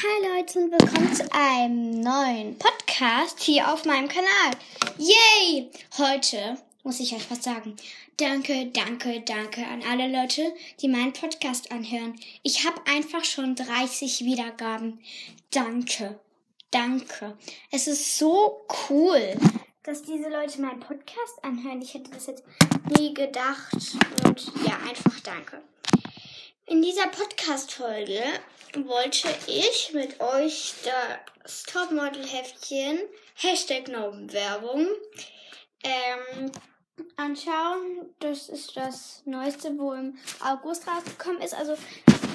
Hi Leute und willkommen zu einem neuen Podcast hier auf meinem Kanal. Yay! Heute muss ich euch was sagen. Danke, danke, danke an alle Leute, die meinen Podcast anhören. Ich habe einfach schon 30 Wiedergaben. Danke, danke. Es ist so cool, dass diese Leute meinen Podcast anhören. Ich hätte das jetzt nie gedacht. Und ja, einfach danke. In dieser Podcast-Folge wollte ich mit euch das Topmodel-Heftchen Hashtag Werbung ähm, anschauen. Das ist das Neueste, wo im August rausgekommen ist. Also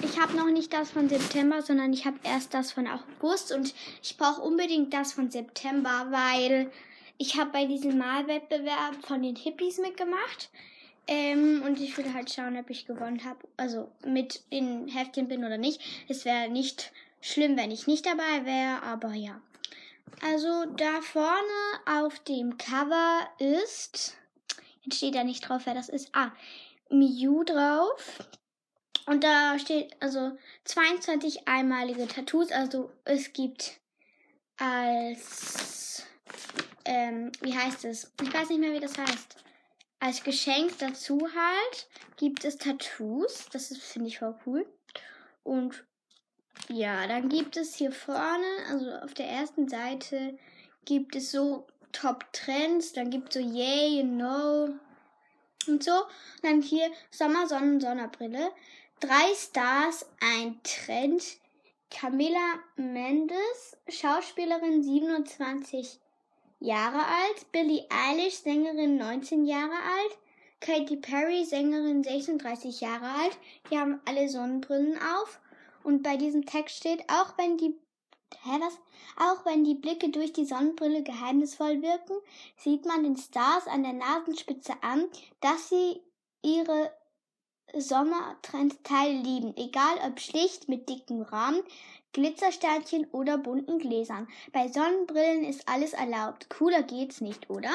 ich habe noch nicht das von September, sondern ich habe erst das von August und ich brauche unbedingt das von September, weil ich habe bei diesem Malwettbewerb von den Hippies mitgemacht. Ähm, und ich will halt schauen, ob ich gewonnen habe. Also mit in Heftchen bin oder nicht. Es wäre nicht schlimm, wenn ich nicht dabei wäre, aber ja. Also da vorne auf dem Cover ist. Jetzt steht da nicht drauf, wer das ist. Ah, Miu drauf. Und da steht also 22 einmalige Tattoos. Also es gibt als. Ähm, wie heißt es? Ich weiß nicht mehr, wie das heißt als Geschenk dazu halt gibt es Tattoos. Das finde ich, voll cool. Und ja, dann gibt es hier vorne, also auf der ersten Seite, gibt es so Top Trends. Dann gibt es so Yay, know und so. Und dann hier Sommer, Sonnen, Sonnenbrille. Drei Stars, ein Trend. Camilla Mendes, Schauspielerin 27 Jahre alt, Billie Eilish, Sängerin 19 Jahre alt, Katy Perry, Sängerin 36 Jahre alt. Die haben alle Sonnenbrillen auf. Und bei diesem Text steht, auch wenn die Hä, was? Auch wenn die Blicke durch die Sonnenbrille geheimnisvoll wirken, sieht man den Stars an der Nasenspitze an, dass sie ihre Sommertrendteile lieben, egal ob schlicht mit dicken Rahmen, Glitzersternchen oder bunten Gläsern. Bei Sonnenbrillen ist alles erlaubt. Cooler geht's nicht, oder?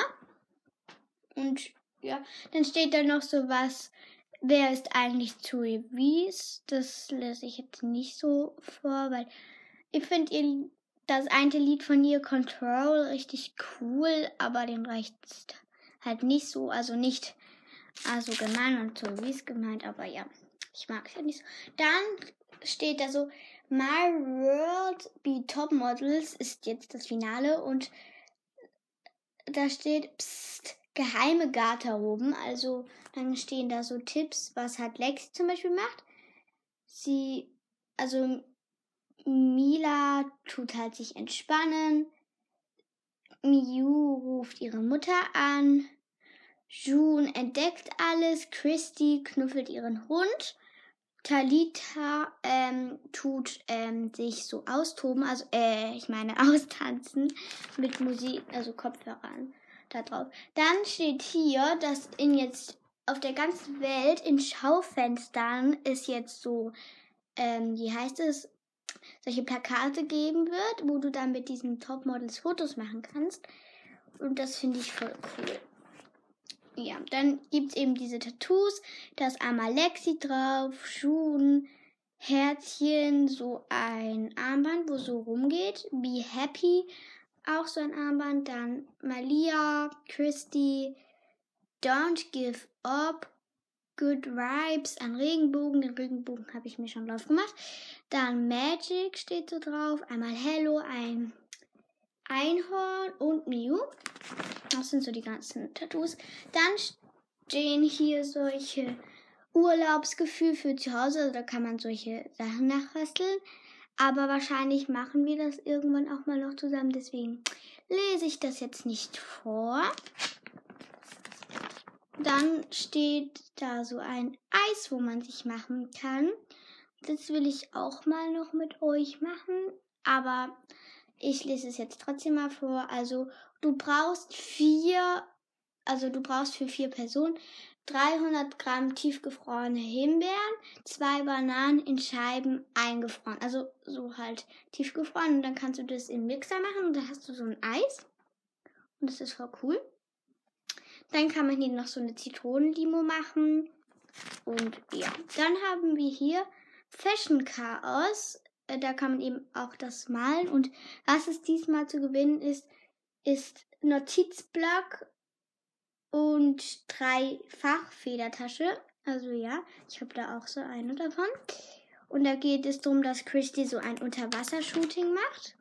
Und ja, dann steht da noch so was. Wer ist eigentlich Zoe Wies? Das lese ich jetzt nicht so vor, weil ich finde das eine Lied von ihr Control richtig cool, aber den reicht halt nicht so, also nicht also gemein und so wie es gemeint, aber ja, ich mag es ja nicht so. Dann steht da so My World Be Top Models ist jetzt das Finale und da steht Psst, geheime Garderoben. Also dann stehen da so Tipps, was halt Lexi zum Beispiel macht. Sie, also Mila tut halt sich entspannen. Miu ruft ihre Mutter an. June entdeckt alles. Christy knuffelt ihren Hund. Talita ähm, tut ähm, sich so austoben, also äh, ich meine austanzen mit Musik, also Kopfhörern da drauf. Dann steht hier, dass in jetzt auf der ganzen Welt in Schaufenstern es jetzt so, ähm, wie heißt es, solche Plakate geben wird, wo du dann mit diesen Topmodels Fotos machen kannst. Und das finde ich voll cool ja, dann gibt es eben diese Tattoos. Da ist einmal Lexi drauf, Schuhen, Herzchen, so ein Armband, wo so rumgeht. Be Happy, auch so ein Armband. Dann Malia, Christy, Don't Give Up, Good Vibes, ein Regenbogen. Den Regenbogen habe ich mir schon drauf gemacht. Dann Magic steht so drauf. Einmal Hello, ein Einhorn und Mew. Das sind so die ganzen Tattoos. Dann stehen hier solche Urlaubsgefühl für zu Hause. Also da kann man solche Sachen nachbasteln. Aber wahrscheinlich machen wir das irgendwann auch mal noch zusammen. Deswegen lese ich das jetzt nicht vor. Dann steht da so ein Eis, wo man sich machen kann. Das will ich auch mal noch mit euch machen. Aber ich lese es jetzt trotzdem mal vor. Also du brauchst vier, also du brauchst für vier Personen 300 Gramm tiefgefrorene Himbeeren, zwei Bananen in Scheiben eingefroren. Also so halt tiefgefroren. Und dann kannst du das im Mixer machen und dann hast du so ein Eis. Und das ist voll cool. Dann kann man hier noch so eine Zitronenlimo machen. Und ja, dann haben wir hier Fashion Chaos da kann man eben auch das malen. Und was es diesmal zu gewinnen ist, ist Notizblock und drei Fachfedertasche. Also ja, ich habe da auch so eine davon. Und da geht es darum, dass Christy so ein Unterwassershooting macht.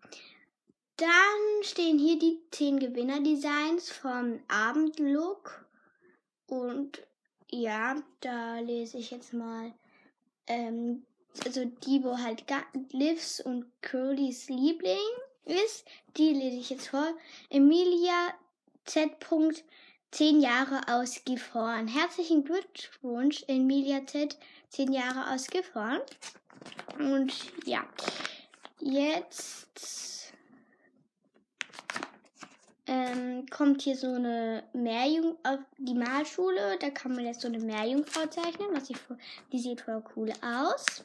Dann stehen hier die zehn Gewinnerdesigns vom Abendlook. Und ja, da lese ich jetzt mal, ähm, also die, wo halt Livs und Curlys Liebling ist, die lese ich jetzt vor. Emilia Z. 10 Jahre aus Gifhorn. Herzlichen Glückwunsch, Emilia Z. 10 Jahre aus Gifhorn. Und ja, jetzt ähm, kommt hier so eine Meerjung auf die Malschule. Da kann man jetzt so eine Meerjungfrau zeichnen. Was ich, die sieht voll cool aus.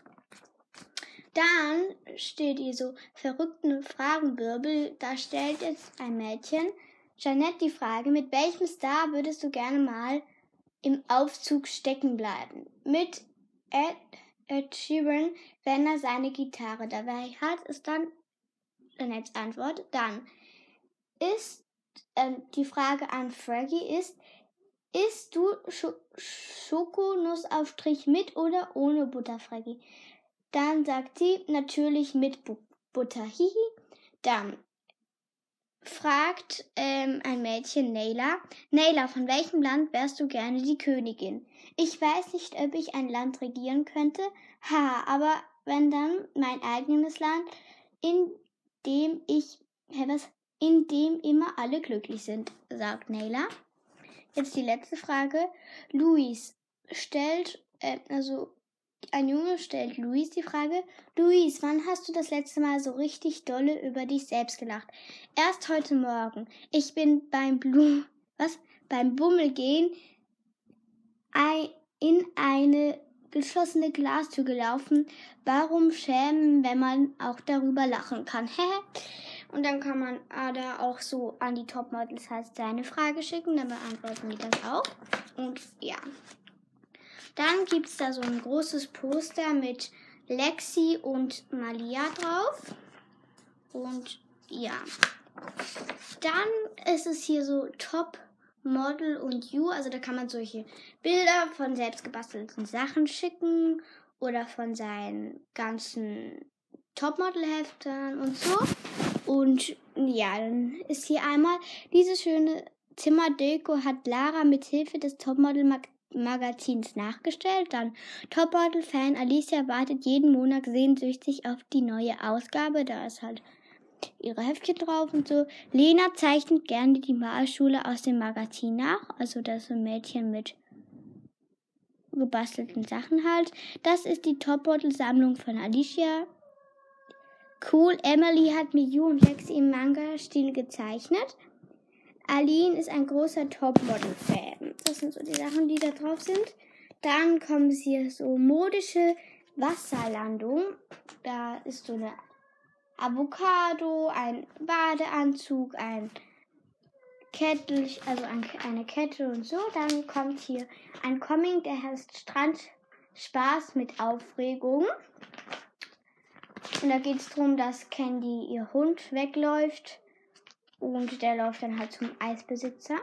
Dann steht hier so verrückten Fragenwirbel. Da stellt jetzt ein Mädchen Jeanette die Frage, mit welchem Star würdest du gerne mal im Aufzug stecken bleiben? Mit Ed, Ed Sheeran, wenn er seine Gitarre dabei hat, ist dann Jeanettes Antwort. Dann ist äh, die Frage an Fraggy ist, isst du Sch Schokonussaufstrich mit oder ohne Butter, Fraggy? Dann sagt sie natürlich mit Bu Butter. Hihi. Dann fragt ähm, ein Mädchen Naila. Naila, von welchem Land wärst du gerne die Königin? Ich weiß nicht, ob ich ein Land regieren könnte. Ha, aber wenn dann mein eigenes Land, in dem ich, hä, was, in dem immer alle glücklich sind, sagt Naila. Jetzt die letzte Frage. Luis stellt, äh, also ein Junge stellt Luis die Frage, Luis, wann hast du das letzte Mal so richtig dolle über dich selbst gelacht? Erst heute Morgen. Ich bin beim Blum, was? Beim Bummelgehen in eine geschlossene Glastür gelaufen. Warum schämen, wenn man auch darüber lachen kann? Und dann kann man Ada auch so an die Topmodels halt seine Frage schicken, dann beantworten die das auch. Und ja. Dann gibt es da so ein großes Poster mit Lexi und Malia drauf. Und ja. Dann ist es hier so Top Model und You. Also da kann man solche Bilder von selbst gebastelten Sachen schicken oder von seinen ganzen Topmodel-Heftern und so. Und ja, dann ist hier einmal diese schöne Zimmerdeko hat Lara mit Hilfe des Topmodel Magazins nachgestellt. Dann Topmodel-Fan Alicia wartet jeden Monat sehnsüchtig auf die neue Ausgabe. Da ist halt ihre Heftchen drauf und so. Lena zeichnet gerne die Malschule aus dem Magazin nach. Also das ist ein Mädchen mit gebastelten Sachen halt. Das ist die Topmodel-Sammlung von Alicia. Cool, Emily hat Miyu und Lexi im Manga-Stil gezeichnet. Aline ist ein großer Topmodel-Fan. Das sind so die Sachen, die da drauf sind. Dann kommen hier so modische Wasserlandung. Da ist so eine Avocado, ein Badeanzug, ein Kettel, also eine Kette und so. Dann kommt hier ein Comic, der heißt Strand Spaß mit Aufregung. Und da geht es darum, dass Candy ihr Hund wegläuft und der läuft dann halt zum Eisbesitzer.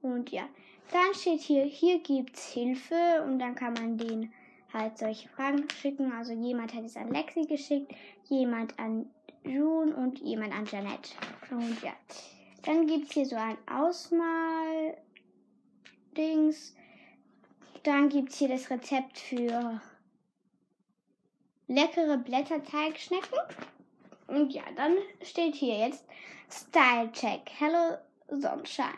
Und ja, dann steht hier, hier gibt's Hilfe und dann kann man den halt solche Fragen schicken. Also jemand hat es an Lexi geschickt, jemand an June und jemand an Janet. Und ja, dann gibt's hier so ein Ausmal-Dings. Dann gibt's hier das Rezept für leckere Blätterteigschnecken. Und ja, dann steht hier jetzt Style Check. Hello Sonnenschein.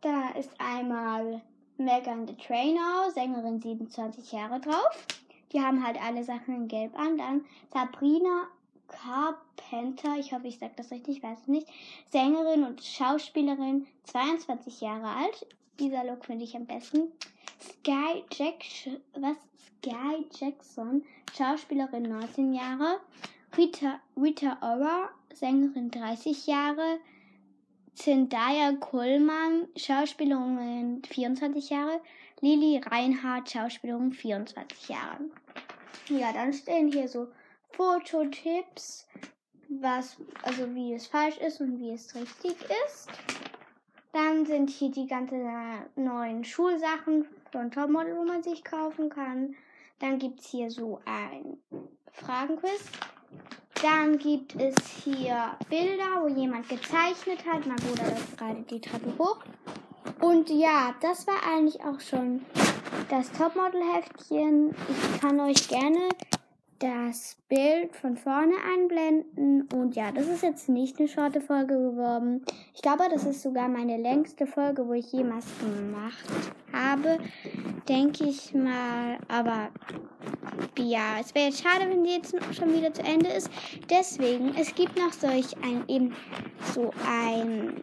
Da ist einmal Megan the Trainer, Sängerin 27 Jahre drauf. Die haben halt alle Sachen in Gelb an. Dann Sabrina Carpenter, ich hoffe, ich sage das richtig, ich weiß es nicht. Sängerin und Schauspielerin, 22 Jahre alt. Dieser Look finde ich am besten. Sky Jack, was? Sky Jackson, Schauspielerin 19 Jahre. Rita, Rita Ora, Sängerin 30 Jahre. Zendaya Kohlmann, Schauspielerin 24 Jahre. Lili Reinhardt, Schauspielerin 24 Jahre. Ja, dann stehen hier so Fototipps, was, also wie es falsch ist und wie es richtig ist. Dann sind hier die ganzen neuen Schulsachen von Topmodel, wo man sich kaufen kann. Dann gibt es hier so ein Fragenquiz. Dann gibt es hier Bilder, wo jemand gezeichnet hat. Mein Bruder läuft gerade die Treppe hoch. Und ja, das war eigentlich auch schon das Topmodel-Heftchen. Ich kann euch gerne das Bild von vorne einblenden. Und ja, das ist jetzt nicht eine shorte Folge geworden. Ich glaube, das ist sogar meine längste Folge, wo ich jemals gemacht habe. Denke ich mal. Aber ja, es wäre jetzt schade, wenn die jetzt schon wieder zu Ende ist. Deswegen, es gibt noch solch ein, eben so ein,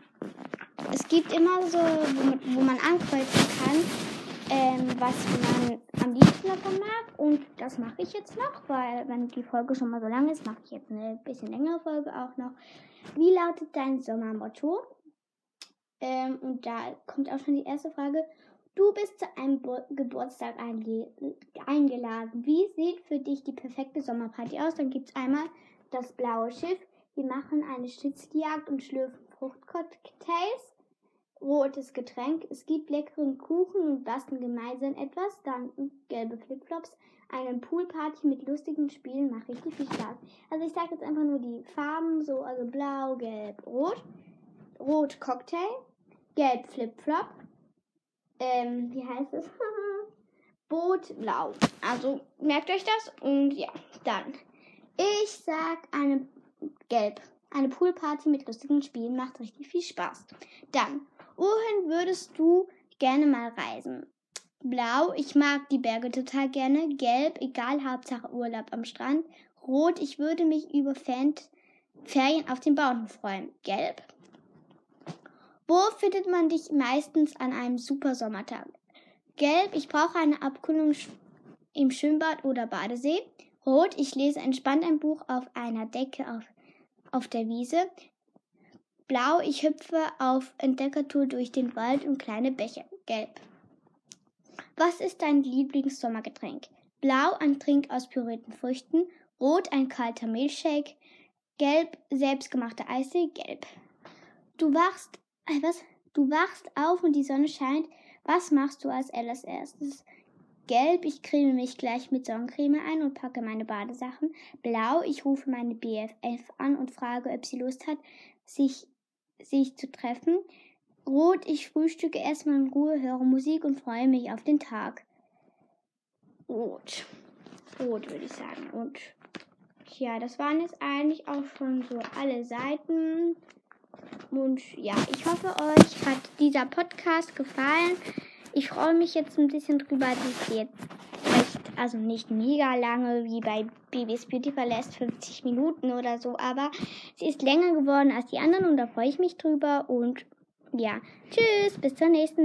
es gibt immer so, wo man, wo man ankreuzen kann, ähm, was man liebsten davon mag. Und das mache ich jetzt noch, weil wenn die Folge schon mal so lang ist, mache ich jetzt eine bisschen längere Folge auch noch. Wie lautet dein Sommermotto? Ähm, und da kommt auch schon die erste Frage. Du bist zu einem Bo Geburtstag eingeladen. Wie sieht für dich die perfekte Sommerparty aus? Dann gibt es einmal das blaue Schiff. Wir machen eine Schnitzeljagd und schlürfen Fruchtcocktails rotes Getränk. Es gibt leckeren Kuchen und basteln gemeinsam etwas. Dann gelbe Flipflops. Eine Poolparty mit lustigen Spielen macht richtig viel Spaß. Also ich sage jetzt einfach nur die Farben, so also blau, gelb, rot. Rot Cocktail, gelb Flipflop. Ähm, wie heißt es? Boot blau. Also merkt euch das und ja, dann. Ich sag eine gelb. Eine Poolparty mit lustigen Spielen macht richtig viel Spaß. Dann Wohin würdest du gerne mal reisen? Blau, ich mag die Berge total gerne. Gelb, egal, Hauptsache Urlaub am Strand. Rot, ich würde mich über Fan Ferien auf den Bauern freuen. Gelb. Wo findet man dich meistens an einem super Sommertag? Gelb, ich brauche eine Abkühlung im Schwimmbad oder Badesee. Rot, ich lese entspannt ein Buch auf einer Decke auf, auf der Wiese. Blau, ich hüpfe auf Entdeckertour durch den Wald und kleine Bäche. Gelb. Was ist dein Lieblingssommergetränk? Blau, ein Trink aus pürierten Früchten. Rot, ein kalter Milchshake. Gelb, selbstgemachte Eise. Gelb. Du wachst, äh, was? Du wachst auf und die Sonne scheint. Was machst du als allererstes? Gelb, ich creme mich gleich mit Sonnencreme ein und packe meine Badesachen. Blau, ich rufe meine BFF an und frage, ob sie Lust hat, sich sich zu treffen. Rot, ich frühstücke erstmal in Ruhe, höre Musik und freue mich auf den Tag. Rot. Rot würde ich sagen. Und ja, das waren jetzt eigentlich auch schon so alle Seiten. Und ja, ich hoffe, euch hat dieser Podcast gefallen. Ich freue mich jetzt ein bisschen drüber, dass ich jetzt also nicht mega lange wie bei Babys Beauty verlässt, 50 Minuten oder so, aber sie ist länger geworden als die anderen und da freue ich mich drüber und ja, tschüss, bis zur nächsten Mal.